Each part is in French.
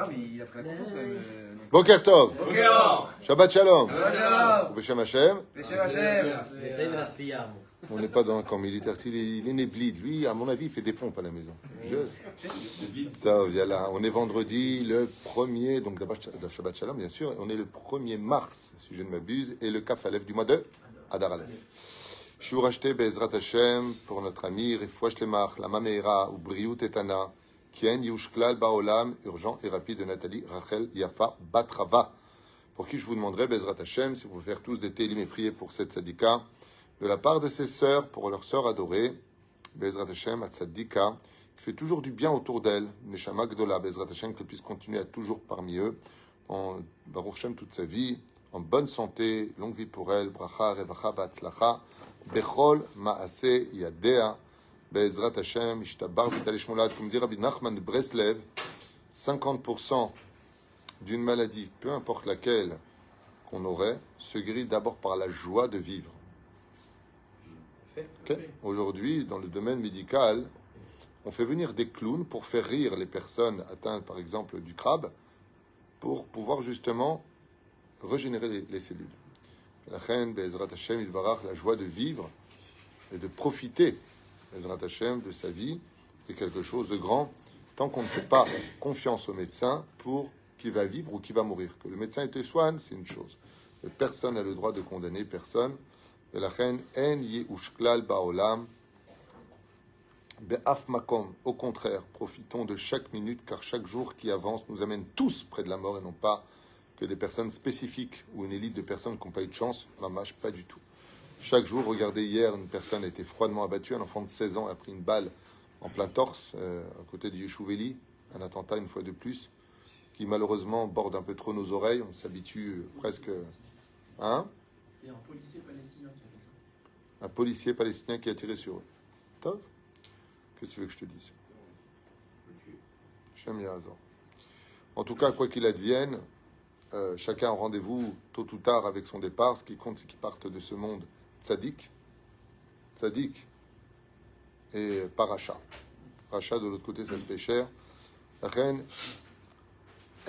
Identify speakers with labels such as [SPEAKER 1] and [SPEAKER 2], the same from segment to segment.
[SPEAKER 1] Ah, mais il a
[SPEAKER 2] Shabbat Shalom. Beshem Hashem.
[SPEAKER 1] Beshem Hashem.
[SPEAKER 2] On n'est pas dans un camp militaire. Est, il est né lui, à mon avis, il fait des pompes à la maison. Ça, là. On est vendredi, le 1er, donc Shabbat Shalom, bien sûr. On est le 1er mars, si je ne m'abuse, et le Kaf du mois de Adar Aleph. Je vous racheter Bezrat Hashem pour notre ami Refouach Lemach, la Mameira, ou Briou Tetana. Kien Yushklal Baolam, urgent et rapide de Nathalie Rachel Yafa Batrava. Pour qui je vous demanderai, Bezrat Hashem, si vous pouvez faire tous des télim et pour cette sadika, de la part de ses sœurs, pour leur sœur adorée, Bezrat Hashem, Atzadika, qui fait toujours du bien autour d'elle, Neshama Gdola, Bezrat Hashem, qu'elle puisse continuer à toujours parmi eux, en Baruch Hashem toute sa vie, en bonne santé, longue vie pour elle, Bracha, Revacha, Batzlacha, Bechol, Maase, Yadea, Bezrat Hashem, Ishtabar, comme dit Rabbi Nachman de Breslev, 50% d'une maladie, peu importe laquelle qu'on aurait, se guérit d'abord par la joie de vivre. Aujourd'hui, dans le domaine médical, on fait venir des clowns pour faire rire les personnes atteintes, par exemple, du crabe, pour pouvoir justement régénérer les, les cellules. La reine, Bezrat Hashem, Yitbarach, la joie de vivre et de profiter, Bezrat Hashem, de sa vie, est quelque chose de grand, tant qu'on ne fait pas confiance au médecin pour qui va vivre ou qui va mourir. Que le médecin te soigne, c'est une chose. Mais personne n'a le droit de condamner personne. La reine, Baolam, Makom. Au contraire, profitons de chaque minute, car chaque jour qui avance nous amène tous près de la mort et non pas que des personnes spécifiques ou une élite de personnes qui n'ont pas eu de chance. Mamache, pas du tout. Chaque jour, regardez hier, une personne a été froidement abattue, un enfant de 16 ans a pris une balle en plein torse, euh, à côté du Yeshuveli, un attentat une fois de plus, qui malheureusement borde un peu trop nos oreilles, on s'habitue euh, presque... Hein?
[SPEAKER 3] C'était un policier palestinien qui a fait ça.
[SPEAKER 2] un policier palestinien qui a tiré sur eux. Top Qu'est-ce que tu veux que je te dise? Shem Yahazor. En tout cas, quoi qu'il advienne, euh, chacun a rendez-vous tôt ou tard avec son départ. Ce qui compte, c'est qu'ils partent de ce monde tzaddik, tzaddik et paracha. Paracha, de l'autre côté, ça se. La reine,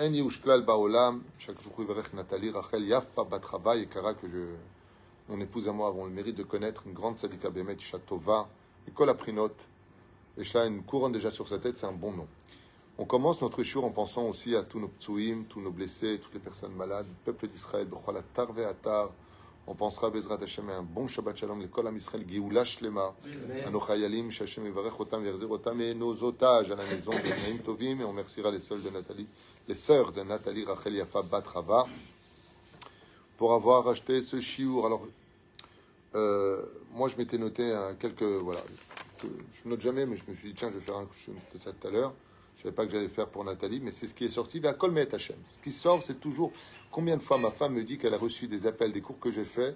[SPEAKER 2] En Baolam, chaque jour, Yivarech Nathalie, Rachel Yafa Batrava, Yekara, que je, mon épouse et moi avons le mérite de connaître, une grande Sadika Bemet, Chatova, Nicole Aprinot, et cela une couronne déjà sur sa tête, c'est un bon nom. On commence notre jour en pensant aussi à tous nos ptsuim, tous nos blessés, toutes les personnes malades, le peuple d'Israël, Bechol Atar. On pensera à Bezrat Hashem un bon Shabbat Shalom, l'école Am Israël, Geoula Shlema, à nos Chayalim, Shashem Yivarech Otam, Yerzir Otam, et nos otages à la maison de Naïm Tovim, et on remerciera les sœurs de Nathalie, les sœurs de Nathalie Rachel Yafa Batrava, pour avoir acheté ce chiour. Alors, euh, moi, je m'étais noté hein, quelques. Voilà. Je, note jamais, mais je me suis dit, tiens, je vais faire un. Je notais ça tout à l'heure. Je savais pas que j'allais faire pour Nathalie, mais c'est ce qui est sorti. La Kol Me'et Hashem. Ce qui sort, c'est toujours. Combien de fois ma femme me dit qu'elle a reçu des appels, des cours que j'ai faits,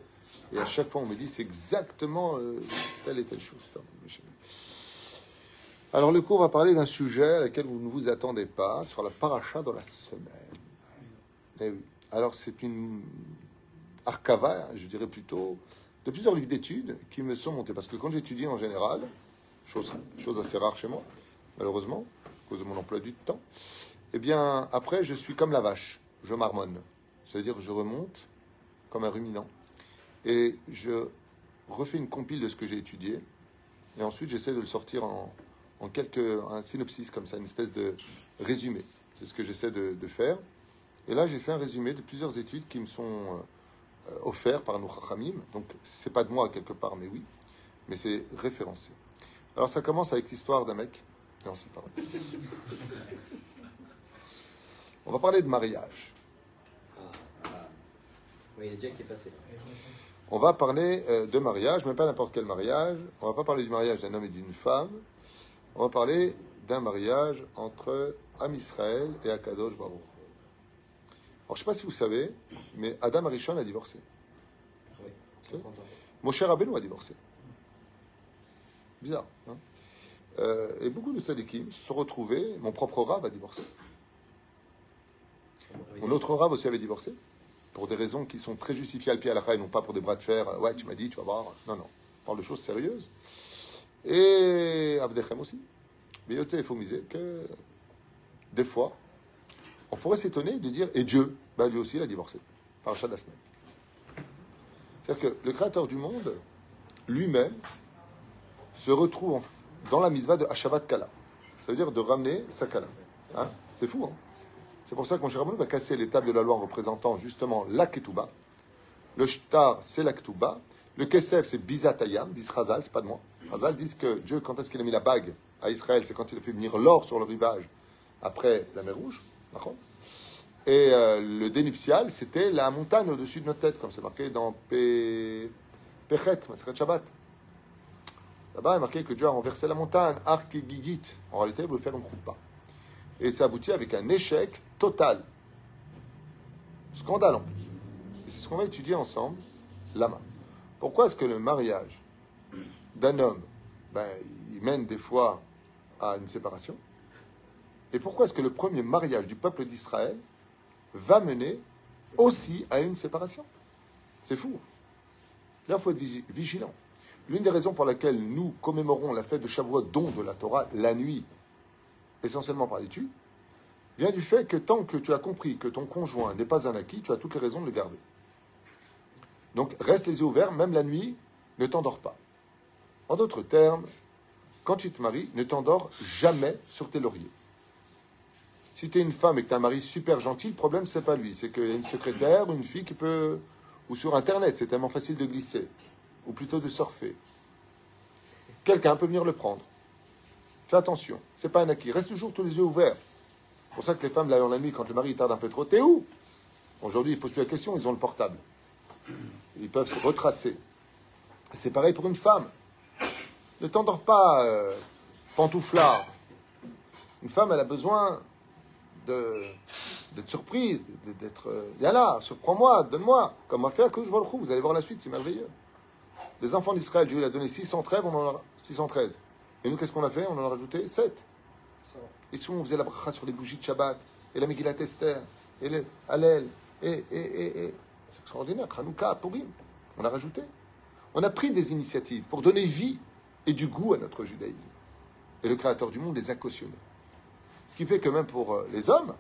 [SPEAKER 2] et à chaque fois, on me dit, c'est exactement euh, telle et telle chose. Alors, le cours va parler d'un sujet à laquelle vous ne vous attendez pas, sur la paracha dans la semaine. Eh. Alors, c'est une arcava, je dirais plutôt, de plusieurs livres d'études qui me sont montés. Parce que quand j'étudie en général, chose, chose assez rare chez moi, malheureusement, à cause de mon emploi du temps, eh bien, après, je suis comme la vache, je marmonne. C'est-à-dire, je remonte comme un ruminant et je refais une compile de ce que j'ai étudié. Et ensuite, j'essaie de le sortir en, en quelques, un synopsis comme ça, une espèce de résumé. C'est ce que j'essaie de, faire. Et là, j'ai fait un résumé de plusieurs études qui me sont euh, offertes par nos Chachamim. Donc, c'est pas de moi quelque part, mais oui. Mais c'est référencé. Alors, ça commence avec l'histoire d'un mec. Non, c'est pas vrai. On va parler de mariage.
[SPEAKER 4] Oui, il y a déjà qui est passé.
[SPEAKER 2] On va parler euh, de mariage, mais pas n'importe quel mariage. On va pas parler du mariage d'un homme et d'une femme. On va parler d'un mariage entre Am Israël et Akadosh Baruch. Alors, je sais pas si vous savez, mais Adam Arishon a divorcé.
[SPEAKER 4] Oui, content.
[SPEAKER 2] Moshe Rabbeinu a divorcé. Bizarre. hein Euh, et beaucoup de tzadikim se sont retrouvés. Mon propre rave a divorcé. Mon autre rave aussi avait divorcé. Pour des raisons qui sont très justifiées à pied à la et non pas pour des bras de fer. Euh, Ouais, tu m'as dit, tu vas voir. Non, non. On parle de choses sérieuses. Et Avdechem aussi. Mais il faut miser que des fois, on pourrait s'étonner de dire, et Dieu, bah, lui aussi, il a divorcé, par achat de la semaine. C'est-à-dire que le créateur du monde, lui-même, se retrouve en- dans la misva de Hashavat Kala. Ça veut dire de ramener sa Kala. Hein? C'est fou, hein? C'est pour ça que mon cher Rabbeinu va casser les tables de la loi en représentant justement la Ketouba. Le Shtar, c'est la Ketouba. Le Kesef, c'est Bizatayam, disent Razal, c'est pas de moi. Razal disent que Dieu, quand est-ce qu'il a mis la bague à Israël C'est quand il a fait venir l'or sur le rivage après la mer Rouge. Et euh, le dénuptial, c'était la montagne au-dessus de notre tête, comme c'est marqué dans Pe... Pechet, Maseret Shabbat. Là-bas, il est marqué que Dieu a renversé la montagne, Arc et Gigit. En réalité, il voulait faire une pas. Et ça aboutit avec un échec total. Scandale en plus. C'est ce qu'on va étudier ensemble, là-bas. Pourquoi est-ce que le mariage d'un homme, ben, mène des fois à une séparation? Et pourquoi est-ce que le premier mariage du peuple d'Israël va mener aussi à une séparation? C'est fou. Là, il faut être vigilant. L'une des raisons pour laquelle nous commémorons la fête de Shavuot, don de la Torah, la nuit, essentiellement par l'étude, vient du fait que tant que tu as compris que ton conjoint n'est pas un acquis, tu as toutes les raisons de le garder. Donc reste les yeux ouverts, même la nuit, ne t'endors pas. En d'autres termes, quand tu te maries, ne t'endors jamais sur tes lauriers. Si tu es une femme et que tu as un mari super gentil, le problème, c'est pas lui. C'est qu'il y a une secrétaire une fille qui peut. Ou sur Internet, c'est tellement facile de glisser. Ou plutôt de surfer. Quelqu'un peut venir le prendre. Fais attention. C'est pas un acquis. Reste toujours tous les yeux ouverts. C'est pour ça que les femmes, là, la nuit, quand le mari tarde un peu trop, t'es où? Aujourd'hui, ils posent plus la question, ils ont le portable. Ils peuvent se retracer. Et C'est pareil pour une femme. Ne t'endors pas, euh, pantouflard. Une femme, elle a besoin d'être surprise, d'être. euh, Yallah, surprends-moi, donne-moi. Comme m'a fait Akouj Baruch Hu. Vous allez voir la suite, c'est merveilleux. Les enfants d'Israël, Dieu il a donné 613, on en a 613. Et nous, qu'est-ce qu'on a fait? On en a rajouté 7. Et si on faisait la bracha sur les bougies de Shabbat, et la Megillat Esther, et le Hallel, et, et, et, et. C'est extraordinaire. Hanouka, Purim. On a rajouté. On a pris des initiatives pour donner vie et du goût à notre judaïsme. Et le Créateur du monde les a cautionnés. Ce qui fait que même pour euh, les hommes,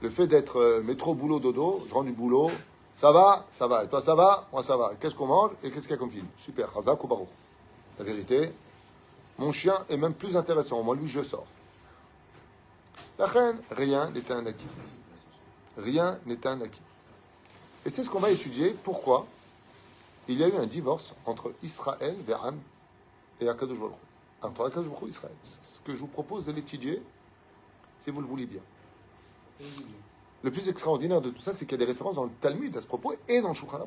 [SPEAKER 2] le fait d'être euh, métro, boulot, dodo, je rends du boulot, ça va, ça va. Et toi, ça va Moi, ça va. Qu'est-ce qu'on mange et qu'est-ce qu'il y a comme film? Super. Baruch. La vérité, mon chien est même plus intéressant. Moi, lui, je sors. La reine, rien n'est un acquis. Rien n'est un acquis. Et c'est ce qu'on va étudier. Pourquoi? Il y a eu un divorce entre Israël, Veram, et Akadosh. Entre Akadosh Israël. Ce que je vous propose de l'étudier, si vous le voulez bien. Le plus extraordinaire de tout ça, c'est qu'il y a des références dans le Talmud à ce propos et dans le Shulchan.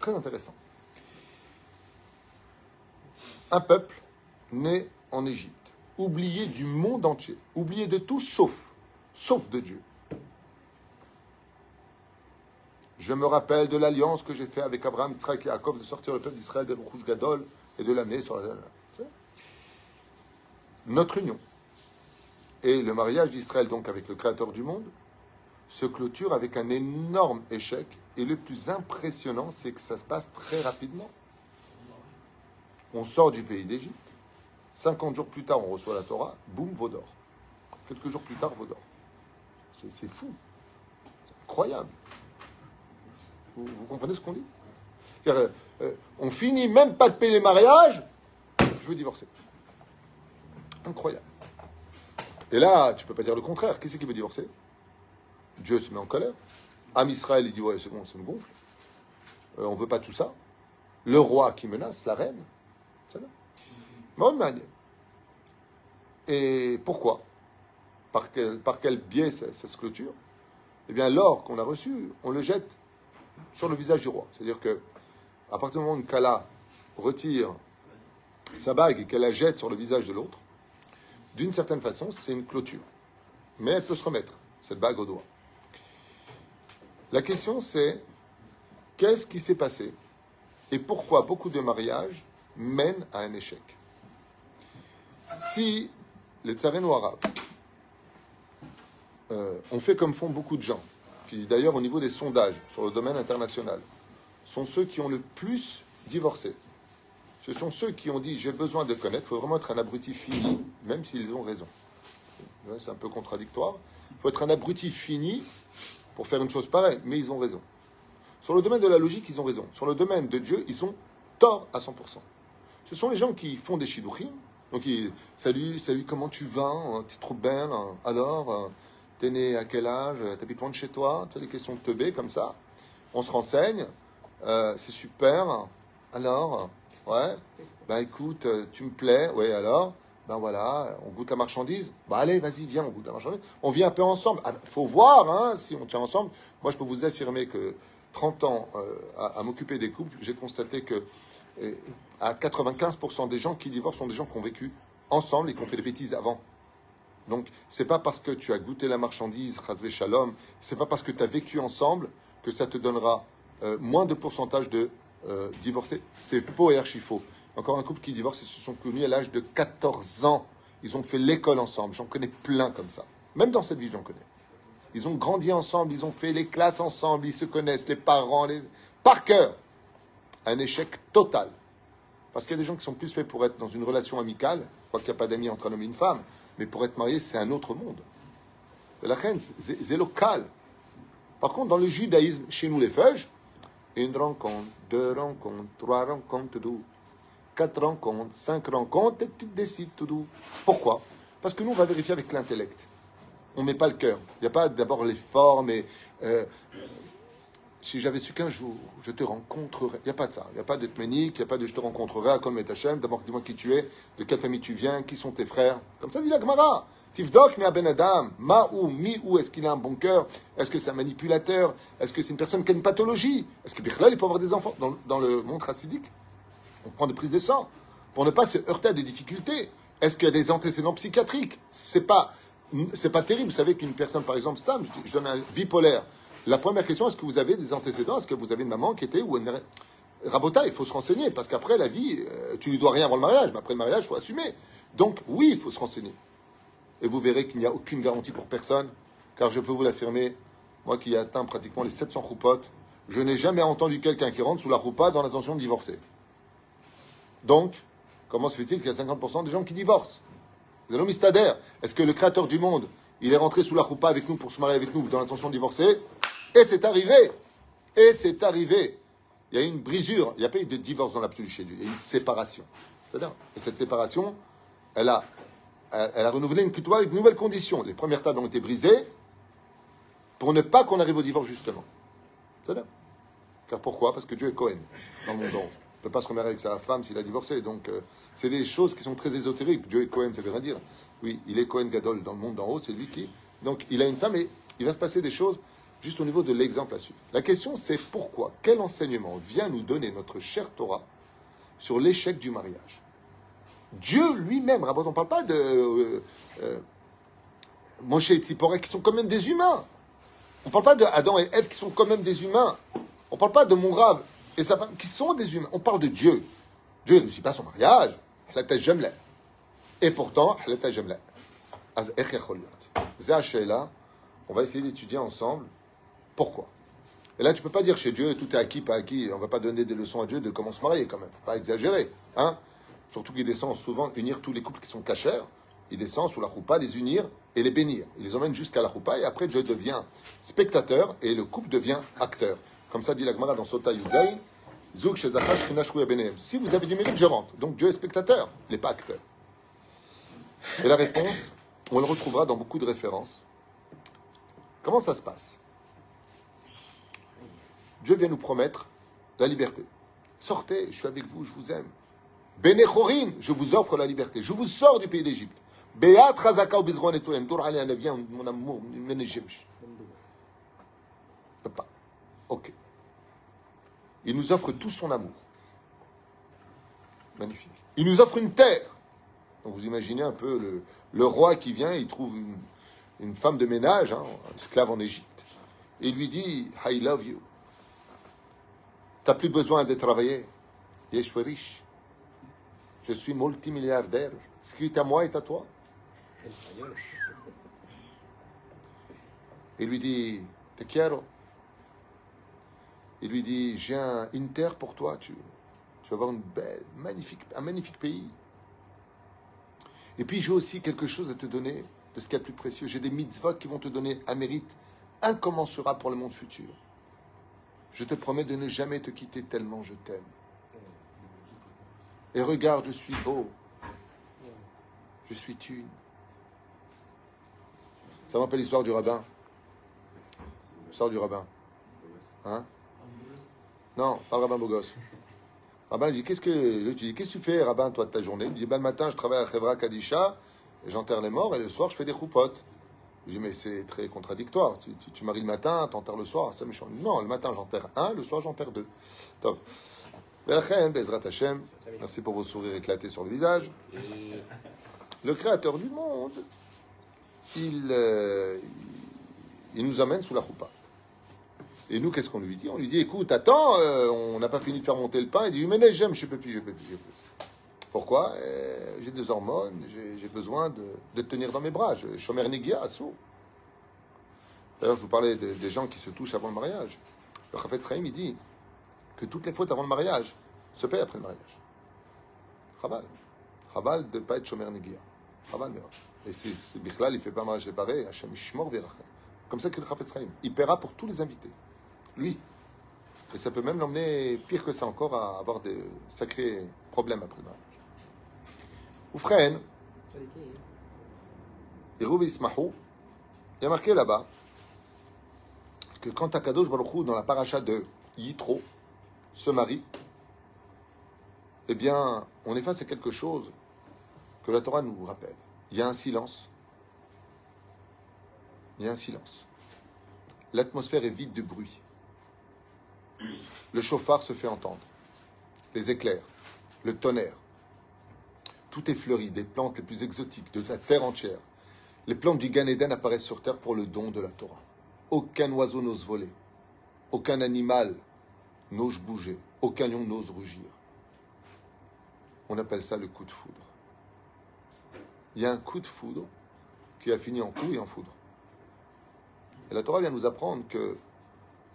[SPEAKER 2] Très intéressant. Un peuple né en Égypte, oublié du monde entier, oublié de tout sauf, sauf de Dieu. Je me rappelle de l'alliance que j'ai faite avec Abraham, Yitzhak et Yaakov de sortir le peuple d'Israël de Rouge Gadol et de l'amener sur la. Notre union et le mariage d'Israël donc avec le Créateur du monde se clôture avec un énorme échec. Et le plus impressionnant, c'est que ça se passe très rapidement. On sort du pays d'Égypte. 50 jours plus tard, on reçoit la Torah. Boum, Vaudor. Quelques jours plus tard, Vaudor. C'est- fou. C'est incroyable. Vous, comprenez ce qu'on dit? C'est-à-dire, euh, on finit même pas de payer les mariages. Je veux divorcer. Incroyable. Et là, tu peux pas dire le contraire. Qui c'est qui veut divorcer? Dieu se met en colère. Amisraël, il dit Ouais, c'est bon, ça me gonfle. Euh, on ne veut pas tout ça. Le roi qui menace, la reine. Ça va. Et pourquoi? Par quel, par quel biais ça, se clôture? Eh bien, l'or qu'on a reçu, on le jette sur le visage du roi. C'est-à-dire que, à partir du moment où Kala retire sa bague et qu'elle la jette sur le visage de l'autre, d'une certaine façon, c'est une clôture. Mais elle peut se remettre, cette bague au doigt. La question, c'est qu'est-ce qui s'est passé et pourquoi beaucoup de mariages mènent à un échec? Si les tsareno arabes euh, ont fait comme font beaucoup de gens, qui d'ailleurs au niveau des sondages sur le domaine international, sont ceux qui ont le plus divorcé. Ce sont ceux qui ont dit j'ai besoin de connaître, il faut vraiment être un abruti fini, même s'ils ont raison. C'est un peu contradictoire. Il faut être un abruti fini pour faire une chose pareille, mais ils ont raison. Sur le domaine de la logique, ils ont raison. Sur le domaine de Dieu, ils sont tort à 100%. Ce sont les gens qui font des shidduchim. Donc, ils, salut, salut, comment tu vas hein, T'es trop belle. hein. Alors, euh, t'es né à quel âge T'habites loin de chez toi Tu as des questions de teubé comme ça. On se renseigne. Euh, c'est super. Alors, ouais. Ben écoute, euh, tu me plais. Ouais, alors Ben voilà, on goûte la marchandise. Ben allez, vas-y, viens, on goûte la marchandise. On vient un peu ensemble. Il faut voir hein, si on tient ensemble. Moi, je peux vous affirmer que 30 ans euh, à, m'occuper des couples, j'ai constaté que euh, à 95% des gens qui divorcent sont des gens qui ont vécu ensemble et qui ont fait des bêtises avant. Donc, c'est pas parce que tu as goûté la marchandise, Chazvé Shalom, c'est pas parce que tu as vécu ensemble que ça te donnera euh, moins de pourcentage de divorcés. C'est faux et archi faux. Encore un couple qui divorce et se sont connus à l'âge de 14 ans. Ils ont fait l'école ensemble. J'en connais plein comme ça. Même dans cette ville, j'en connais. Ils ont grandi ensemble, ils ont fait les classes ensemble, ils se connaissent, les parents, les... par cœur. Un échec total. Parce qu'il y a des gens qui sont plus faits pour être dans une relation amicale, quoi qu'il n'y a pas d'amis entre un homme et une femme, mais pour être marié, c'est un autre monde. La reine, c'est local. Par contre, dans le judaïsme, chez nous les feuges, une rencontre, deux rencontres, trois rencontres, deux. 4 rencontres, 5 rencontres, et tu décides tout doux. Pourquoi? Parce que nous, on va vérifier avec l'intellect. On ne met pas le cœur. Il n'y a pas d'abord les formes et. Euh, si j'avais su qu'un jour je te rencontrerais, il n'y a pas de ça, il n'y a pas de tménique, il n'y a pas de je te rencontrerai à comme Hachem, d'abord dis-moi qui tu es, de quelle famille tu viens, qui sont tes frères. Comme ça dit la Gemara. Tifdok, mais Ben Adam, ma ou mi ou, est-ce qu'il a un bon cœur? Est-ce que c'est un manipulateur? Est-ce que c'est une personne qui a une pathologie? Est-ce que Bichlal, il peut avoir des enfants? Dans, dans le monde chassidique on prend des prises de sang pour ne pas se heurter à des difficultés. Est-ce qu'il y a des antécédents psychiatriques? C'est pas, c'est pas terrible. Vous savez qu'une personne, par exemple, Stam, je, donne un bipolaire. La première question, est-ce que vous avez des antécédents? Est-ce que vous avez une maman qui était ou une... Rabota, il faut se renseigner parce qu'après la vie, euh, tu lui dois rien avant le mariage, mais après le mariage, il faut assumer. Donc oui, il faut se renseigner. Et vous verrez qu'il n'y a aucune garantie pour personne, car je peux vous l'affirmer, moi qui ai atteint pratiquement les 700 roupotes, je n'ai jamais entendu quelqu'un qui rentre sous la roupa dans l'intention de divorcer. Donc, comment se fait-il qu'il y a 50% des gens qui divorcent Vous allez mystère. Est-ce que le créateur du monde, il est rentré sous la roupa avec nous pour se marier avec nous dans l'intention de divorcer Et c'est arrivé Et c'est arrivé Il y a eu une brisure, il n'y a pas eu de divorce dans l'absolu chez Dieu, il y a eu une séparation. Et cette séparation, elle a, elle, a renouvelé une avec de nouvelles conditions. Les premières tables ont été brisées pour ne pas qu'on arrive au divorce, justement. Car pourquoi? Parce que Dieu est Cohen dans le monde peut pas se remarier avec sa femme s'il a divorcé. Donc, euh, c'est des choses qui sont très ésotériques. Dieu est Cohen, ça veut rien dire. Oui, il est Cohen Gadol dans le monde d'en haut, c'est lui qui. Donc, il a une femme et il va se passer des choses juste au niveau de l'exemple à suivre. La question, c'est pourquoi Quel enseignement vient nous donner notre cher Torah sur l'échec du mariage? Dieu lui-même, Rabot, on ne parle pas de euh, euh, Moshe et Tzipora qui sont quand même des humains. On ne parle pas de Adam et Ève qui sont quand même des humains. On ne parle pas de mon Rav et sa femme, qui sont des humains. On parle de Dieu. Dieu ne suit pas son mariage. Et pourtant, on va essayer d'étudier ensemble pourquoi. Et là, tu ne peux pas dire chez Dieu, tout est acquis, pas acquis. On ne va pas donner des leçons à Dieu de comment se marier quand même. Pas exagérer. Hein Surtout qu'il descend souvent unir tous les couples qui sont cachers. Il descend sous la roupa, les unir et les bénir. Il les emmène jusqu'à la roupa et après Dieu devient spectateur et le couple devient acteur. Comme ça dit la Gemara dans Sota Yuzaï, si vous avez du mérite, je rentre. Donc Dieu est spectateur, il n'est pas acteur. Et la réponse, on le retrouvera dans beaucoup de références. Comment ça se passe? Dieu vient nous promettre la liberté. Sortez, je suis avec vous, je vous aime. Benechorin, je vous offre la liberté. Je vous sors du pays d'Égypte. Beat Chazaka ou mon amour, pas. Ok. Il nous offre tout son amour. Magnifique. Il nous offre une terre. Donc vous imaginez un peu le, roi qui vient, il trouve une, femme de ménage, hein, esclave en Égypte, et il lui dit I love you. T'as plus besoin de travailler. Yeshua riche. Je suis multimilliardaire. Ce qui est à moi est à toi. Il lui dit Te quiero. Il lui dit J'ai un- une terre pour toi. Tu, vas avoir magnifique, un magnifique pays. Et puis j'ai aussi quelque chose à te donner de ce qu'il y a de plus précieux. J'ai des mitzvot qui vont te donner un mérite incommensurable pour le monde futur. Je te promets de ne jamais te quitter tellement je t'aime. Et regarde, je suis beau. Je suis tu. Ça me l'histoire du rabbin. L'histoire du rabbin. Hein? Non, pas le rabbin beau gosse. Rabbin dit Qu'est-ce que lui, tu dis Qu'est-ce que tu fais, rabbin, toi, de ta journée? Il dit ben, Le matin, je travaille à Chevra Kadisha, j'enterre les morts, et le soir, je fais des choupottes. Je dis Mais c'est très contradictoire. Tu, maries le matin, t'enterres le soir, c'est méchant. Non, le matin, j'enterre un, le soir, j'enterre deux. Top. Merci pour vos sourires éclatés sur le visage. Le créateur du monde, il, euh, il nous amène sous la roupa. Et nous, qu'est-ce qu'on lui dit? On lui dit écoute, attends, euh, on n'a pas fini de faire monter le pain. Il dit mais j'aime, je peux plus, je peux plus, je peux plus. Pourquoi? Euh, J'ai des hormones, j'ai besoin de, de tenir dans mes bras. Je Shomer Nigia, assaut. D'ailleurs, je vous parlais des, gens qui se touchent avant le mariage. Le Chafetz Chaim, il dit que toutes les fautes avant le mariage se payent après le mariage. Chabal. Chabal de ne pas être Shomer Nigia. Chabal, mais Et c'est Bichlal, il fait pas mariage séparé. Hashem Ishmor Virachem. Comme ça que le Chafetz Chaim. Il paiera pour tous les invités. Lui. Et ça peut même l'emmener pire que ça encore à avoir des sacrés problèmes après le mariage. Ismahou, il y a marqué là-bas que quand Akadosh Baruch dans la paracha de Yitro, se marie, eh bien, on est face à quelque chose que la Torah nous rappelle. Il y a un silence. Il y a un silence. L'atmosphère est vide de bruit. Le chauffard se fait entendre. Les éclairs, le tonnerre. Tout est fleuri, des plantes les plus exotiques de la terre entière. Les plantes du Gan Eden apparaissent sur terre pour le don de la Torah. Aucun oiseau n'ose voler. Aucun animal n'ose bouger. Aucun lion n'ose rugir. On appelle ça le coup de foudre. Il y a un coup de foudre qui a fini en coup et en foudre. Et la Torah vient nous apprendre que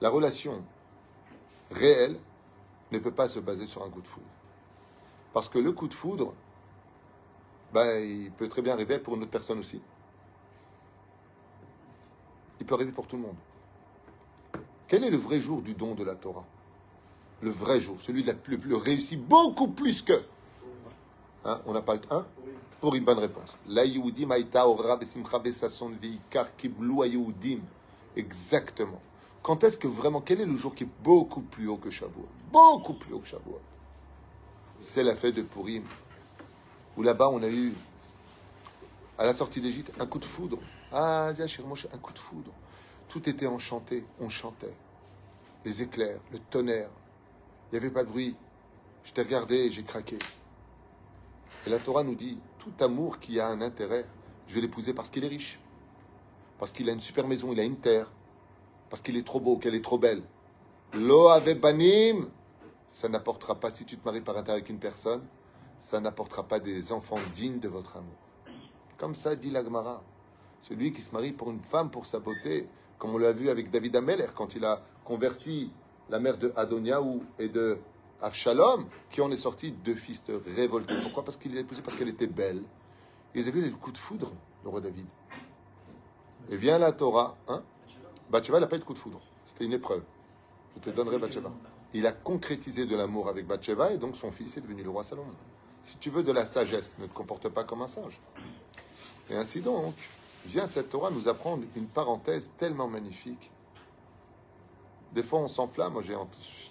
[SPEAKER 2] la relation réelle ne peut pas se baser sur un coup de foudre. Parce que le coup de foudre, ben, il peut très bien arriver pour une autre personne aussi. Il peut arriver pour tout le monde. Quel est le vrai jour du don de la Torah? Le vrai jour, celui de la plus, plus réussi, beaucoup plus que. Hein, on n'a pas le temps. Pour une bonne réponse. La Yehudim Aïta Ora Besimcha Besason Veikar. Exactement. Quand est-ce que vraiment, quel est le jour qui est beaucoup plus haut que Shavuot? Beaucoup plus haut que Shavuot. C'est la fête de Purim. Où là-bas, on a eu, à la sortie d'Égypte, un coup de foudre. Ah, un coup de foudre. Tout était enchanté, on chantait. Les éclairs, le tonnerre. Il n'y avait pas de bruit. Je t'ai regardé et j'ai craqué. Et la Torah nous dit, tout amour qui a un intérêt, je vais l'épouser parce qu'il est riche. Parce qu'il a une super maison, il a une terre. Parce qu'il est trop beau, qu'elle est trop belle. Lo ave banim, ça n'apportera pas, si tu te maries par intérêt avec une personne, ça n'apportera pas des enfants dignes de votre amour. Comme ça dit l'Agmara. Celui qui se marie pour une femme pour sa beauté, comme on l'a vu avec David Ameller quand il a converti la mère de Adoniaou et de Avshalom, qui en est sorti deux fils révoltés. Pourquoi? Parce qu'il l'a épousée parce qu'elle était belle. Ils avaient le coup de foudre, le roi David. Et vient la Torah, hein Bathsheba n'a pas eu de coup de foudre. C'était une épreuve. Je te donnerai Bathsheba. Il a concrétisé de l'amour avec Bathsheba et donc son fils est devenu le roi Salomon. Si tu veux de la sagesse, ne te comporte pas comme un singe. Et ainsi donc, vient cette Torah nous apprendre une parenthèse tellement magnifique. Des fois, on s'enflamme. Moi, j'ai ent-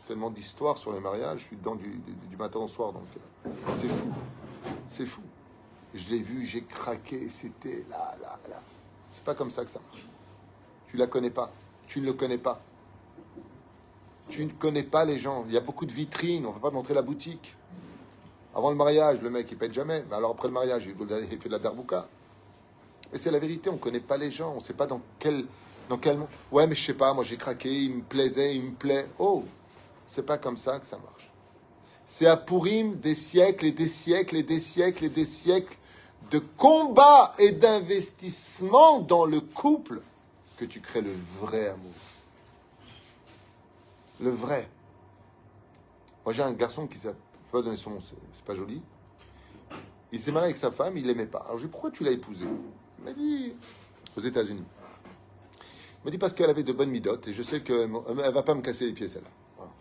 [SPEAKER 2] tellement d'histoires sur les mariages. Je suis dedans du, du- du matin au soir, donc euh, c'est fou. C'est fou. Je l'ai vu, j'ai craqué. C'était là, là, là. C'est pas comme ça que ça marche. Tu la connais pas. Tu ne le connais pas. Tu ne connais pas les gens. Il y a beaucoup de vitrines. On ne va pas montrer la boutique. Avant le mariage, le mec, il pète jamais. Mais alors après le mariage, il fait de la darbouka. Et c'est la vérité, on ne connaît pas les gens. On ne sait pas dans quel... Dans quel... mo- Ouais, mais je sais pas, moi j'ai craqué, il me plaisait, il me plaît. Oh, c'est pas comme ça que ça marche. C'est à Pourim des siècles et des siècles et des siècles et des siècles de combat et d'investissement dans le couple que tu crées le vrai amour. Le vrai. Moi, j'ai un garçon qui s'appelle, je peux pas donner son nom, c'est pas joli. Il s'est marié avec sa femme, il l'aimait pas. Alors, je lui ai dit, pourquoi tu l'as épousé? Il m'a dit, aux États-Unis. Il m'a dit parce qu'elle avait de bonnes midotes et je sais qu'elle ne va pas me casser les pieds, celle-là. Voilà.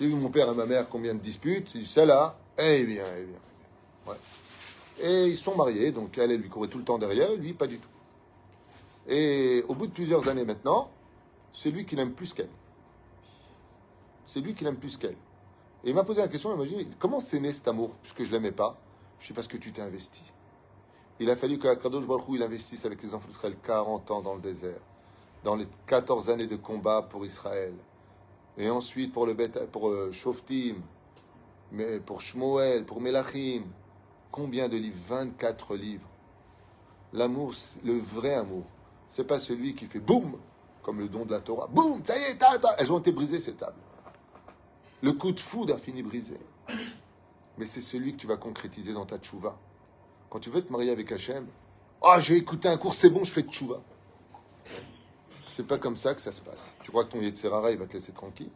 [SPEAKER 2] J'ai vu mon père et ma mère combien de disputes? Il dit, celle-là, eh bien, eh bien, eh bien. Ouais. Et ils sont mariés, donc elle, elle lui courait tout le temps derrière, lui, pas du tout. Et au bout de plusieurs années maintenant, c'est lui qui l'aime plus qu'elle. C'est lui qui l'aime plus qu'elle. Et il m'a posé la question, il m'a comment c'est né cet amour, puisque je l'aimais pas? Je sais parce que tu t'es investi. Il a fallu qu'Akadosh Baruch il investisse avec les enfants d'Israël 40 ans dans le désert, dans les 14 années de combat pour Israël, et ensuite pour le pour euh, Shoftim, mais pour Shmuel, pour Melachim. Combien de livres? 24 livres. L'amour, le vrai amour, c'est pas celui qui fait boum, comme le don de la Torah. Boum, ça y est, elles ont été brisées ces tables. Le coup de foudre a fini brisé. Mais c'est celui que tu vas concrétiser dans ta tchouva. Quand tu veux te marier avec Hachem, ah, oh, je vais un cours, c'est bon, je fais tchouva. C'est pas comme ça que ça se passe. Tu crois que ton Yetzerara, il va te laisser tranquille?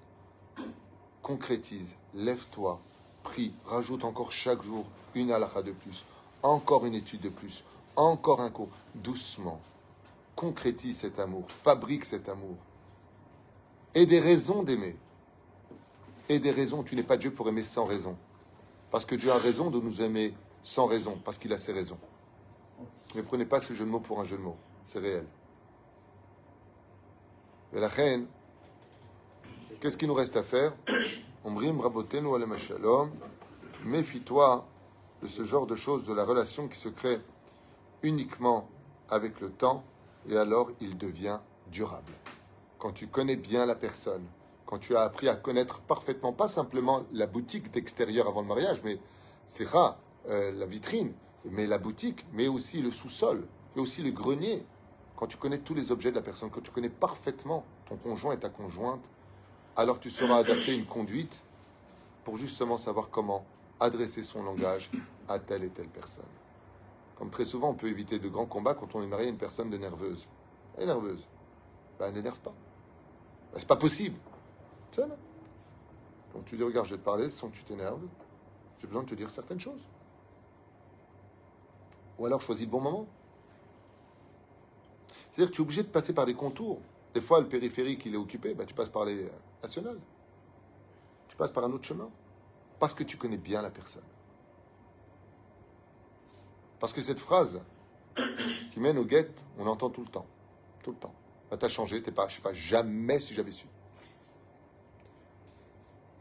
[SPEAKER 2] Concrétise, lève-toi, prie, rajoute encore chaque jour une halakha de plus, encore une étude de plus, encore un cours, doucement. Concrétise cet amour, fabrique cet amour. Et des raisons d'aimer. Et des raisons. Tu n'es pas Dieu pour aimer sans raison. Parce que Dieu a raison de nous aimer sans raison, parce qu'il a ses raisons. Ne prenez pas ce jeu de mots pour un jeu de mots. C'est réel. Et la reine, qu'est-ce qu'il nous reste à faire? Ombrim rabotenu alem shalom. Méfie-toi de ce genre de choses, de la relation qui se crée uniquement avec le temps, et alors il devient durable. Quand tu connais bien la personne, quand tu as appris à connaître parfaitement, pas simplement la boutique d'extérieur avant le mariage, mais c'est rare, euh, la vitrine, mais la boutique, mais aussi le sous-sol, mais aussi le grenier. Quand tu connais tous les objets de la personne, quand tu connais parfaitement ton conjoint et ta conjointe, alors tu sauras adapter une conduite pour justement savoir comment adresser son langage à telle et telle personne. Comme très souvent, on peut éviter de grands combats quand on est marié à une personne de nerveuse. Elle est nerveuse. Ben, elle n'énerve pas. Ben, c'est pas possible. C'est Donc tu dis, regarde, je vais te parler sans que tu t'énerves. J'ai besoin de te dire certaines choses. Ou alors choisis le bon moment. C'est-à-dire que tu es obligé de passer par des contours. Des fois, le périphérique, il est occupé, ben, tu passes par les nationales. Tu passes par un autre chemin. Parce que tu connais bien la personne. Parce que cette phrase qui mène au guet, on l'entend tout le temps. Tout le temps. Ben, t'as changé, t'es pas, je sais pas, jamais si j'avais su.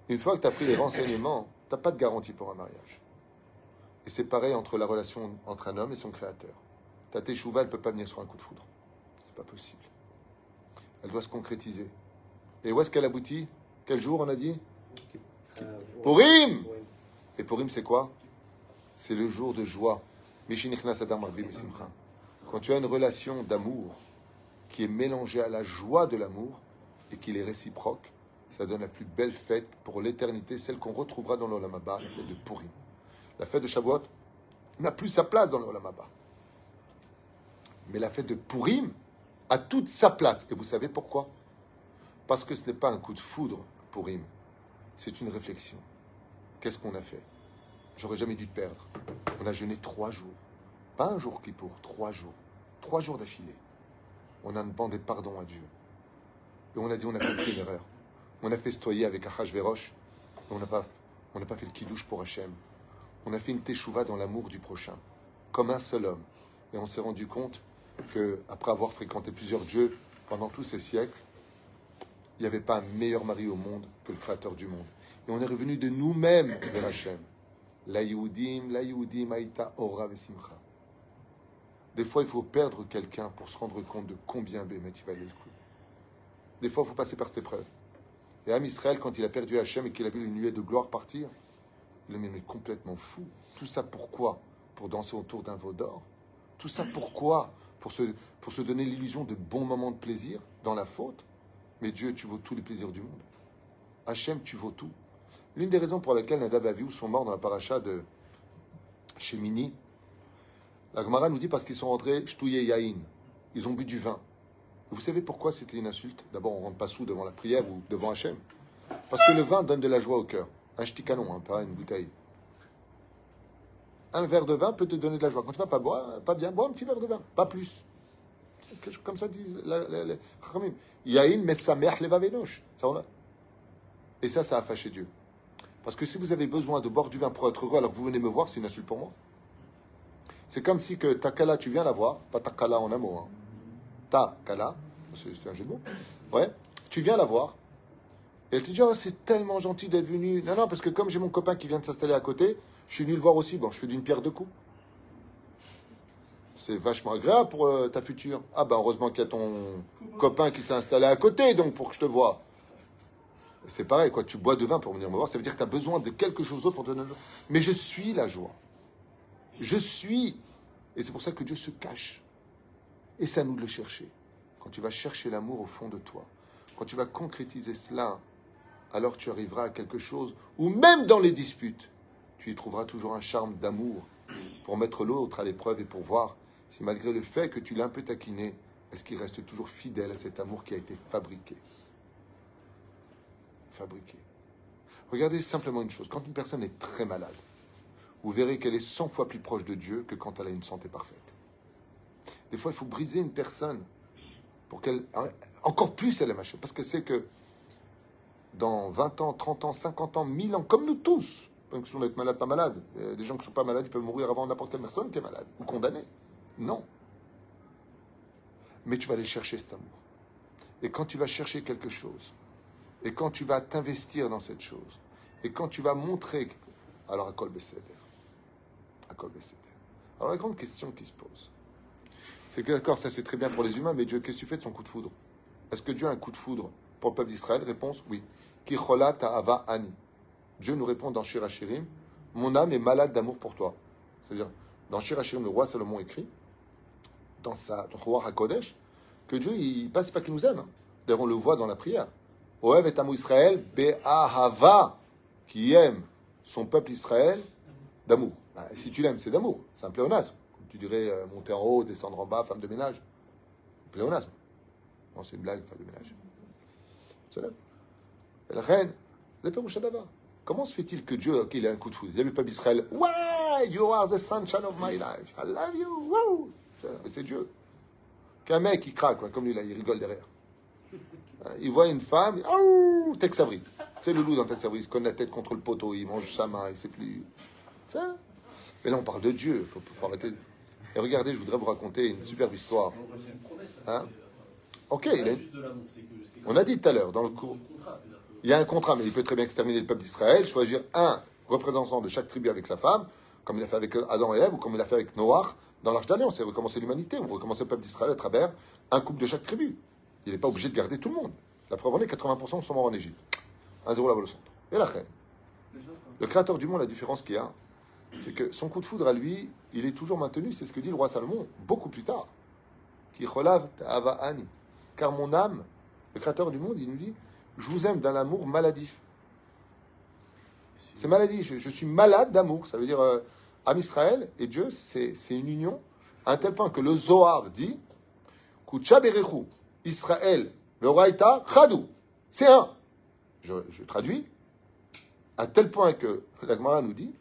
[SPEAKER 2] Une fois que tu as pris les renseignements, tu n'as pas de garantie pour un mariage. Et c'est pareil entre la relation entre un homme et son créateur. Ta teshuva, elle ne peut pas venir sur un coup de foudre. C'est pas possible. Elle doit se concrétiser. Et où est-ce qu'elle aboutit? Quel jour on a dit? Euh, Purim Et Purim, c'est quoi? C'est le jour de joie. Quand tu as une relation d'amour qui est mélangée à la joie de l'amour et qu'il est réciproque, ça donne la plus belle fête pour l'éternité, celle qu'on retrouvera dans l'Olamaba, la de Purim. La fête de Shavuot n'a plus sa place dans l'Olamaba. Mais la fête de Purim a toute sa place. Et vous savez pourquoi? Parce que ce n'est pas un coup de foudre, Purim. C'est une réflexion. Qu'est-ce qu'on a fait? J'aurais jamais dû te perdre. On a jeûné trois jours. Pas un jour qui pour, trois jours. Trois jours d'affilée. On a demandé pardon à Dieu. Et on a dit on a une erreur. On a festoyé avec Achashverosh. On n'a pas, on n'a pas fait le kidouche pour Hachem. On a fait une teshuva dans l'amour du prochain, comme un seul homme. Et on s'est rendu compte que, après avoir fréquenté plusieurs dieux pendant tous ces siècles, il n'y avait pas un meilleur mari au monde que le Créateur du monde. Et on est revenu de nous-mêmes vers Hachem. La Yehudim, la Yehudim, Aïta, Ora, Vesimcha. Des fois, il faut perdre quelqu'un pour se rendre compte de combien Bémet il valait le coup. Des fois, il faut passer par cette épreuve. Et Am Israël, quand il a perdu Hachem et qu'il a vu une nuée de gloire partir, il a mais complètement fou. Tout ça pourquoi? Pour danser autour d'un veau d'or Tout ça pourquoi? Pour se, pour se donner l'illusion de bons moments de plaisir dans la faute Mais Dieu, tu vaux tous les plaisirs du monde. Hachem, tu vaux tout. L'une des raisons pour lesquelles Nadab et sont morts dans la paracha de Shemini, la Gemara nous dit parce qu'ils sont rentrés Shtouye Yahin. Ils ont bu du vin. Vous savez pourquoi c'était une insulte? D'abord, on rentre pas sous devant la prière ou devant Hachem. Parce que le vin donne de la joie au cœur. Un canon, hein, pas une bouteille. un verre de vin peut te donner de la joie. Quand tu vas pas boire, pas bien, bois un petit verre de vin, pas plus. Comme ça disent les mesameach levavenosh. Ça, Et ça, ça a fâché Dieu. Parce que si vous avez besoin de boire du vin pour être heureux alors que vous venez me voir, c'est une insulte pour moi. C'est comme si que ta kala, tu viens la voir, pas ta kala en amour. Hein. Ta kala, c'est un jeu de mots. Ouais, tu viens la voir. Et elle te dit, oh, c'est tellement gentil d'être venu. Non, non, parce que comme j'ai mon copain qui vient de s'installer à côté, je suis venu le voir aussi. Bon, je fais d'une pierre deux coups. C'est vachement agréable pour euh, ta future. Ah ben heureusement qu'il y a ton copain qui s'est installé à côté, donc pour que je te vois. C'est pareil, quoi. Tu bois de vin pour venir me voir, ça veut dire que tu as besoin de quelque chose d'autre pour te donner. joie. Mais je suis la joie. Je suis. Et c'est pour ça que Dieu se cache. Et c'est à nous de le chercher. Quand tu vas chercher l'amour au fond de toi, quand tu vas concrétiser cela, alors tu arriveras à quelque chose où même dans les disputes, tu y trouveras toujours un charme d'amour pour mettre l'autre à l'épreuve et pour voir si malgré le fait que tu l'as un peu taquiné, est-ce qu'il reste toujours fidèle à cet amour qui a été fabriqué. Regardez simplement une chose. Quand une personne est très malade, vous verrez qu'elle est 100 fois plus proche de Dieu que quand elle a une santé parfaite. Des fois, il faut briser une personne pour qu'elle... Encore plus, elle aime Hachem. Parce qu'elle sait que dans 20 ans, 30 ans, 50 ans, 1000 ans, comme nous tous, pas une question d'être malade, pas malade. A des gens qui ne sont pas malades, ils peuvent mourir avant n'importe quelle personne qui est malade ou condamnée. Non. Mais tu vas aller chercher cet amour. Et quand tu vas chercher quelque chose, et quand tu vas t'investir dans cette chose, et quand tu vas montrer, alors à Kol. À Kol. Alors la grande question qui se pose, c'est que d'accord, ça c'est très bien pour les humains, mais Dieu, qu'est-ce que tu fais de son coup de foudre? Est-ce que Dieu a un coup de foudre pour le peuple d'Israël? Réponse oui. Kichola ta'ava ani. Dieu nous répond dans Shirachirim Mon âme est malade d'amour pour toi. C'est-à-dire, dans Shirachirim, le roi Salomon écrit, dans sa roi HaKodesh, que Dieu, il passe pas qu'il nous aime. hein. D'ailleurs, on le voit dans la prière. Oev et Amou Israël, Be'ahava, qui aime son peuple Israël d'amour. Bah, si tu l'aimes, c'est d'amour. C'est un pléonasme. Tu dirais euh, monter en haut, descendre en bas, femme de ménage. Pléonasme. Non, c'est une blague, femme de ménage. C'est là. La reine. Comment se fait-il que Dieu, ok, il a un coup de foudre Il a le peuple d'Israël. Ouais, you are the sunshine of my life. I love you. Mais c'est Dieu. Qu'un mec, il craque, comme lui, là, il rigole derrière. Euh, Il voit une femme, oh, Tex. C'est le loup dans Tex il se cogne la tête contre le poteau, il mange sa main, il sait plus. Mais là, on parle de Dieu, il faut, faut arrêter. Et regardez, je voudrais vous raconter une superbe histoire. Hein? Ok, on a dit tout à l'heure, dans le cours, il y a un contrat, mais il peut très bien exterminer le peuple d'Israël, choisir un représentant de chaque tribu avec sa femme, comme il a fait avec Adam et Ève, ou comme il a fait avec Noach dans l'Arche d'Alliance, et recommencer l'humanité, ou recommencer le peuple d'Israël à travers un couple de chaque tribu. Il n'est pas obligé de garder tout le monde. La preuve en est, 80% sont morts en Égypte. 1-0 la balle au centre. Et la reine. Le créateur du monde, la différence qu'il y a, c'est que son coup de foudre à lui, il est toujours maintenu, c'est ce que dit le roi Salomon, beaucoup plus tard. Qui. Car mon âme, le créateur du monde, il nous dit Je vous aime d'un amour maladif. C'est maladif, je, suis malade d'amour. Ça veut dire, euh, âme Israël et Dieu, c'est une union, à un tel point que le Zohar dit Kucha Israël, le Raïta, Chadou. C'est un. Je, traduis, à tel point que la Gemara nous dit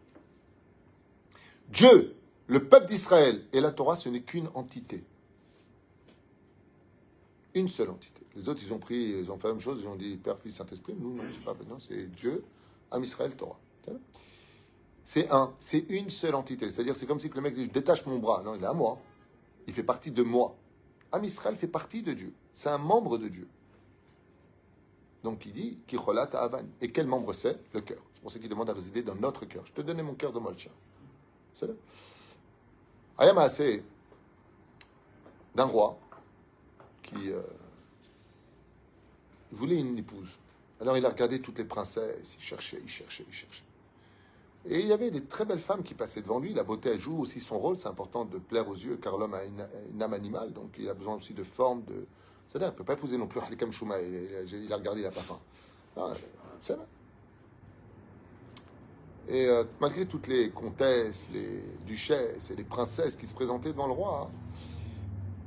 [SPEAKER 2] Dieu, le peuple d'Israël et la Torah, ce n'est qu'une entité. Une seule entité. Les autres, ils ont pris, ils ont fait la même chose, ils ont dit Père, Fils, Saint-Esprit. Nous, non, c'est pas non, c'est Dieu, Am Israël, Torah. C'est un, c'est une seule entité. C'est-à-dire, c'est comme si le mec dit Je détache mon bras. Non, il est à moi. Il fait partie de moi. Am Israël fait partie de Dieu. C'est un membre de Dieu. Donc il dit Kicholat Avan. Et quel membre c'est? Le cœur. C'est pour ça qu'il demande à résider dans notre cœur. Je te donnais mon cœur de Molcha. C'est là. Ayam assez d'un roi qui euh, voulait une épouse. Alors il a regardé toutes les princesses, il cherchait, il cherchait, il cherchait. Et il y avait des très belles femmes qui passaient devant lui. La beauté, elle joue aussi son rôle. C'est important de plaire aux yeux, car l'homme a une, une âme animale, donc il a besoin aussi de forme, de. C'est-à-dire, il ne peut pas épouser non plus Halikam Shuma. Il, a regardé, il n'a pas là. Et euh, malgré toutes les comtesses, les duchesses et les princesses qui se présentaient devant le roi, hein,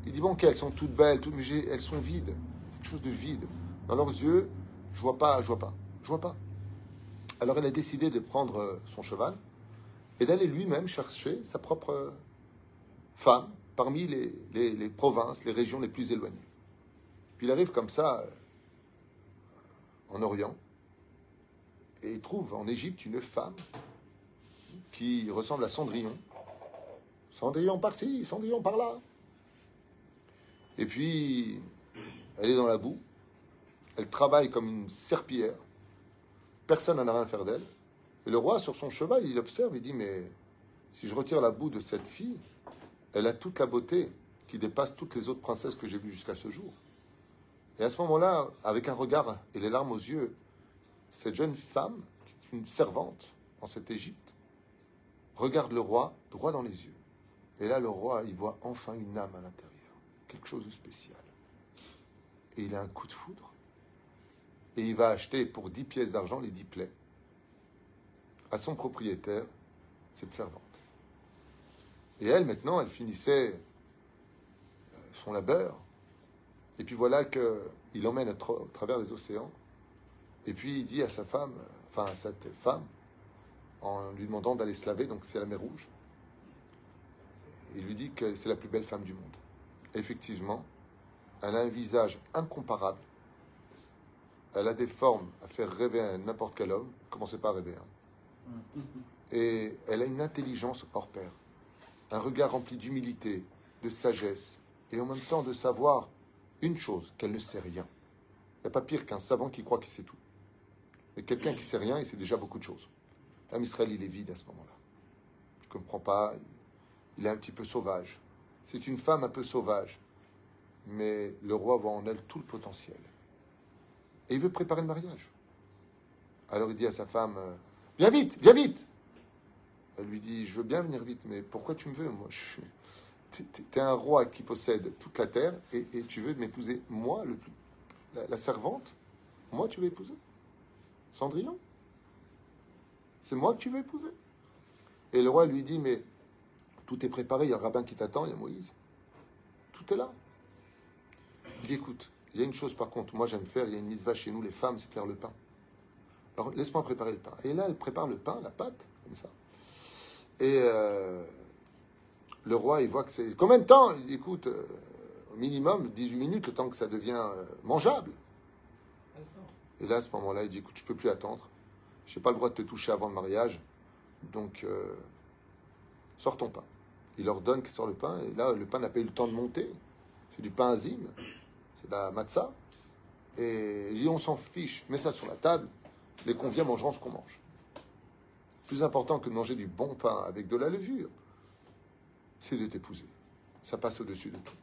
[SPEAKER 2] il dit bon, ok, elles sont toutes belles, toutes, mais elles sont vides, quelque chose de vide. Dans leurs yeux, je vois pas, je vois pas, je vois pas. Alors elle a décidé de prendre euh, son cheval et d'aller lui-même chercher sa propre femme parmi les provinces, les régions les plus éloignées. Puis il arrive comme ça euh, en Orient et il trouve en Égypte une femme qui ressemble à Cendrillon. Cendrillon par-ci, Cendrillon par-là. Et puis, elle est dans la boue. Elle travaille comme une serpillière. Personne n'en a rien à faire d'elle. Et le roi, sur son cheval, il observe, il dit, mais si je retire la boue de cette fille, elle a toute la beauté qui dépasse toutes les autres princesses que j'ai vues jusqu'à ce jour. Et à ce moment-là, avec un regard et les larmes aux yeux, cette jeune femme, qui est une servante en cette Égypte, regarde le roi droit dans les yeux. Et là, le roi, il voit enfin une âme à l'intérieur, quelque chose de spécial. Et il a un coup de foudre. Et il va acheter pour 10 pièces d'argent les 10 plaies à son propriétaire, cette servante. Et elle, maintenant, elle finissait euh, son labeur. Et puis voilà qu'il emmène à, tra- à travers les océans. Et puis il dit à sa femme, enfin à cette femme, en lui demandant d'aller se laver, donc c'est la mer Rouge. Il lui dit que c'est la plus belle femme du monde. Effectivement, elle a un visage incomparable. Elle a des formes à faire rêver à n'importe quel homme. Commencez pas à rêver. hein? Et elle a une intelligence hors pair. Un regard rempli d'humilité, de sagesse, et en même temps de savoir une chose, qu'elle ne sait rien. Il n'y a pas pire qu'un savant qui croit qu'il sait tout. Mais quelqu'un qui sait rien, il sait déjà beaucoup de choses. L'âme Israël, il est vide à ce moment-là. Il ne comprend pas, il est un petit peu sauvage. C'est une femme un peu sauvage, mais le roi voit en elle tout le potentiel. Et il veut préparer le mariage. Alors il dit à sa femme, euh, viens vite, viens vite. Elle lui dit, je veux bien venir vite, mais pourquoi tu me veux? Moi, je. T'es- T'es un roi qui possède toute la terre et, tu veux m'épouser, moi, la, servante Moi, tu veux épouser? Cendrillon? C'est moi que tu veux épouser? Et le roi lui dit, mais tout est préparé, il y a le rabbin qui t'attend, il y a Moïse. Tout est là. Il dit, écoute, il y a une chose par contre, moi j'aime faire, il y a une mise vache chez nous, les femmes, c'est faire le pain. Alors laisse-moi préparer le pain. Et là, elle prépare le pain, la pâte, comme ça. Et euh, le roi, il voit que c'est. Combien de temps Il écoute, euh, au minimum 18 minutes, le temps que ça devient euh, mangeable? Et là, à ce moment-là, il dit, écoute, je peux plus attendre. Je n'ai pas le droit de te toucher avant le mariage. Donc, euh, sors ton pain. Il leur donne qu'il sort le pain. Et là, le pain n'a pas eu le temps de monter. C'est du pain azim. C'est de la matzah. Et il dit, on s'en fiche. Mets ça sur la table. Les conviens mangeront ce qu'on mange. Plus important que de manger du bon pain avec de la levure, c'est de t'épouser. Ça passe au-dessus de tout.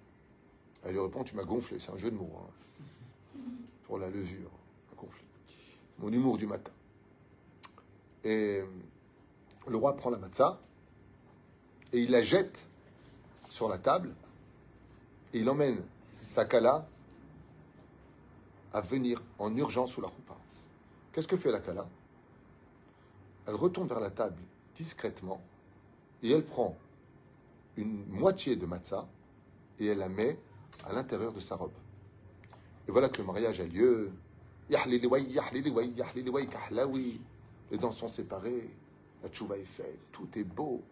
[SPEAKER 2] Elle lui répond, tu m'as gonflé. C'est un jeu de mots. hein. Pour la levure. Un gonflé. Mon humour du matin. Et le roi prend la matzah et il la jette sur la table et il emmène Sakala à venir en urgence sous la roupa. Qu'est-ce que fait la Kala Elle retourne vers la table discrètement et elle prend une moitié de matzah et elle la met à l'intérieur de sa robe. Et voilà que le mariage a lieu. Les dents sont séparées, la tchouva est faite, tout est beau.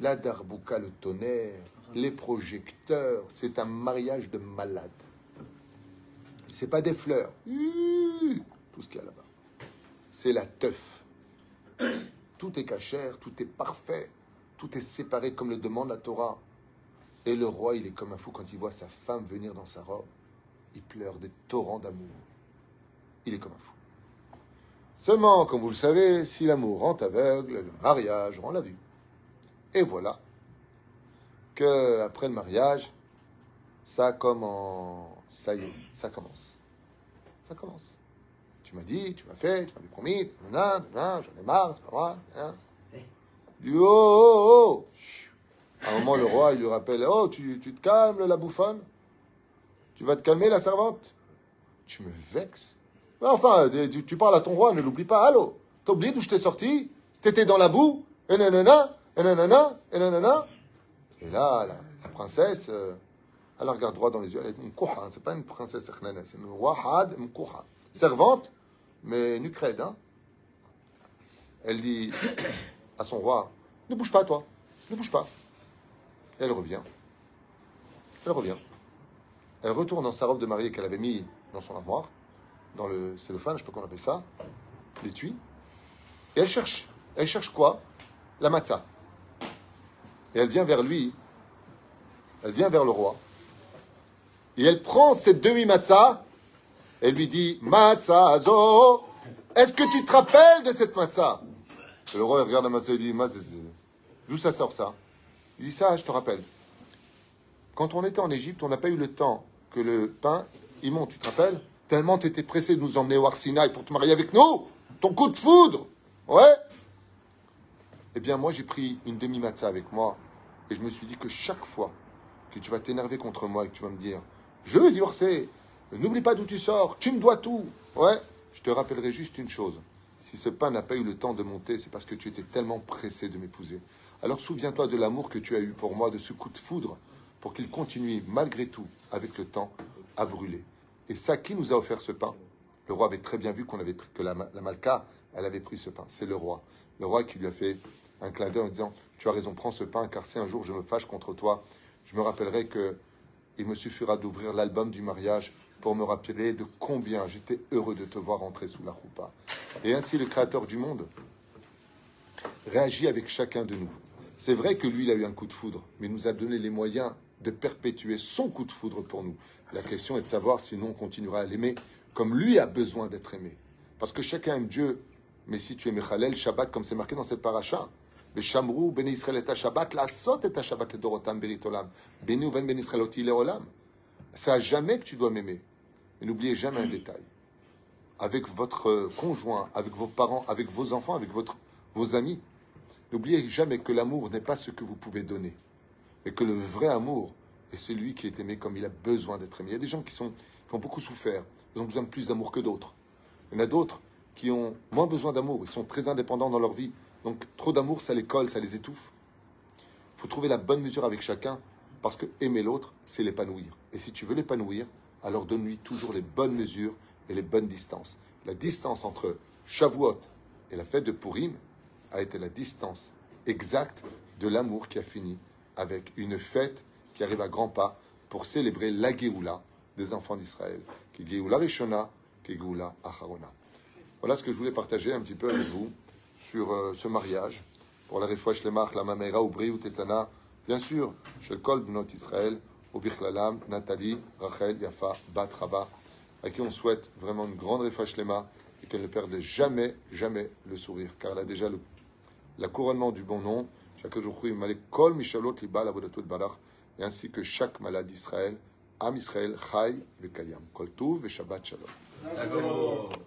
[SPEAKER 2] La darbouka, le tonnerre, les projecteurs, c'est un mariage de malade. C'est pas des fleurs, Uuuh, tout ce qu'il y a là-bas. C'est la teuf. Tout est cachère, tout est parfait, tout est séparé comme le demande la Torah. Et le roi, il est comme un fou quand il voit sa femme venir dans sa robe. Il pleure des torrents d'amour. Il est comme un fou. Seulement, comme vous le savez, si l'amour rend aveugle, le mariage rend la vue. Et voilà que après le mariage, ça commence. Ça y est, ça commence. Ça commence. Tu m'as dit, tu m'as fait, tu m'avais promis, j'en ai marre, c'est pas moi. Du oh, oh, oh. À un moment, le roi, il lui rappelle Oh, tu, tu te calmes, la bouffonne Tu vas te calmer, la servante Tu me vexes. Mais enfin, tu, parles à ton roi, ne l'oublie pas. Allô? T'as oublié d'où je t'ai sorti? T'étais dans la boue? Et nanana, et nanana, et nanana. Et là, la, princesse, euh, elle regarde droit dans les yeux. Elle est mkouha, c'est pas une princesse c'est une wahad mkouha. Servante, mais nucrède. Hein Elle dit à son roi Ne bouge pas, toi. Ne bouge pas. Elle revient. Elle revient. Elle retourne dans sa robe de mariée qu'elle avait mis dans son armoire, dans le cellophane, je sais pas comment on appelle ça, l'étui. Et elle cherche. Elle cherche quoi? La matzah. Et elle vient vers lui. Elle vient vers le roi. Et elle prend cette demi-matzah. Elle lui dit Matzah. Est-ce que tu te rappelles de cette matzah Le roi regarde la matzah et dit D'où ça sort ça? Il dit Ça, je te rappelle. Quand on était en Égypte, on n'a pas eu le temps que le pain il monte, tu te rappelles? Tellement tu étais pressé de nous emmener au Arsinaï pour te marier avec nous Ton coup de foudre Ouais? Eh bien, moi, j'ai pris une demi-matzah avec moi et je me suis dit que chaque fois que tu vas t'énerver contre moi et que tu vas me dire Je veux divorcer, n'oublie pas d'où tu sors, tu me dois tout. Ouais, je te rappellerai juste une chose. Si ce pain n'a pas eu le temps de monter, c'est parce que tu étais tellement pressé de m'épouser. Alors souviens-toi de l'amour que tu as eu pour moi, de ce coup de foudre, pour qu'il continue malgré tout, avec le temps, à brûler. Et ça, qui nous a offert ce pain? Le roi avait très bien vu qu'on avait pris, que la, la Malka, elle avait pris ce pain. C'est le roi. Le roi qui lui a fait un clin d'œil en disant Tu as raison, prends ce pain, car si un jour je me fâche contre toi, je me rappellerai que il me suffira d'ouvrir l'album du mariage pour me rappeler de combien j'étais heureux de te voir entrer sous la roupa. Et ainsi, le Créateur du monde réagit avec chacun de nous. C'est vrai que lui, il a eu un coup de foudre, mais il nous a donné les moyens de perpétuer son coup de foudre pour nous. La question est de savoir si nous, on continuera à l'aimer comme lui a besoin d'être aimé. Parce que chacun aime Dieu, mais si tu es Mechalel, Shabbat, comme c'est marqué dans cette paracha, le Shamrou, Ben Israël et Shabbat, la sot et Shabbat le Dorotam Beritolam, Benu Ben Ben Israël Leolam. C'est à jamais que tu dois m'aimer. N'oubliez jamais un détail. Avec votre conjoint, avec vos parents, avec vos enfants, avec votre, vos amis, n'oubliez jamais que l'amour n'est pas ce que vous pouvez donner, mais que le vrai amour est celui qui est aimé comme il a besoin d'être aimé. Il y a des gens qui, sont, qui ont beaucoup souffert, ils ont besoin de plus d'amour que d'autres. Il y en a d'autres qui ont moins besoin d'amour, ils sont très indépendants dans leur vie. Donc trop d'amour, ça les colle, ça les étouffe. Il faut trouver la bonne mesure avec chacun, parce que aimer l'autre, c'est l'épanouir. Et si tu veux l'épanouir, alors donne-lui toujours les bonnes mesures et les bonnes distances. La distance entre Shavuot et la fête de Purim a été la distance exacte de l'amour qui a fini avec une fête qui arrive à grands pas pour célébrer la des enfants d'Israël, Rishona. Voilà ce que je voulais partager un petit peu avec vous sur euh, ce mariage pour la Refouach Lemach, la Mamera, ou Tetana, bien sûr, chez le Kol Bnot Israël, au Bichlalam, Nathalie, Rachel, Yafa, Bat Rava, à qui on souhaite vraiment une grande Refouach Lema et qu'elle ne perde jamais, jamais le sourire, car elle a déjà le, la couronnement du bon nom, chaque jour, Kol Mishalot Libal Avodatot Balach, et ainsi que chaque malade d'Israël, Am Israël, Chai, Bekayam, Kol et Shabbat Shalom.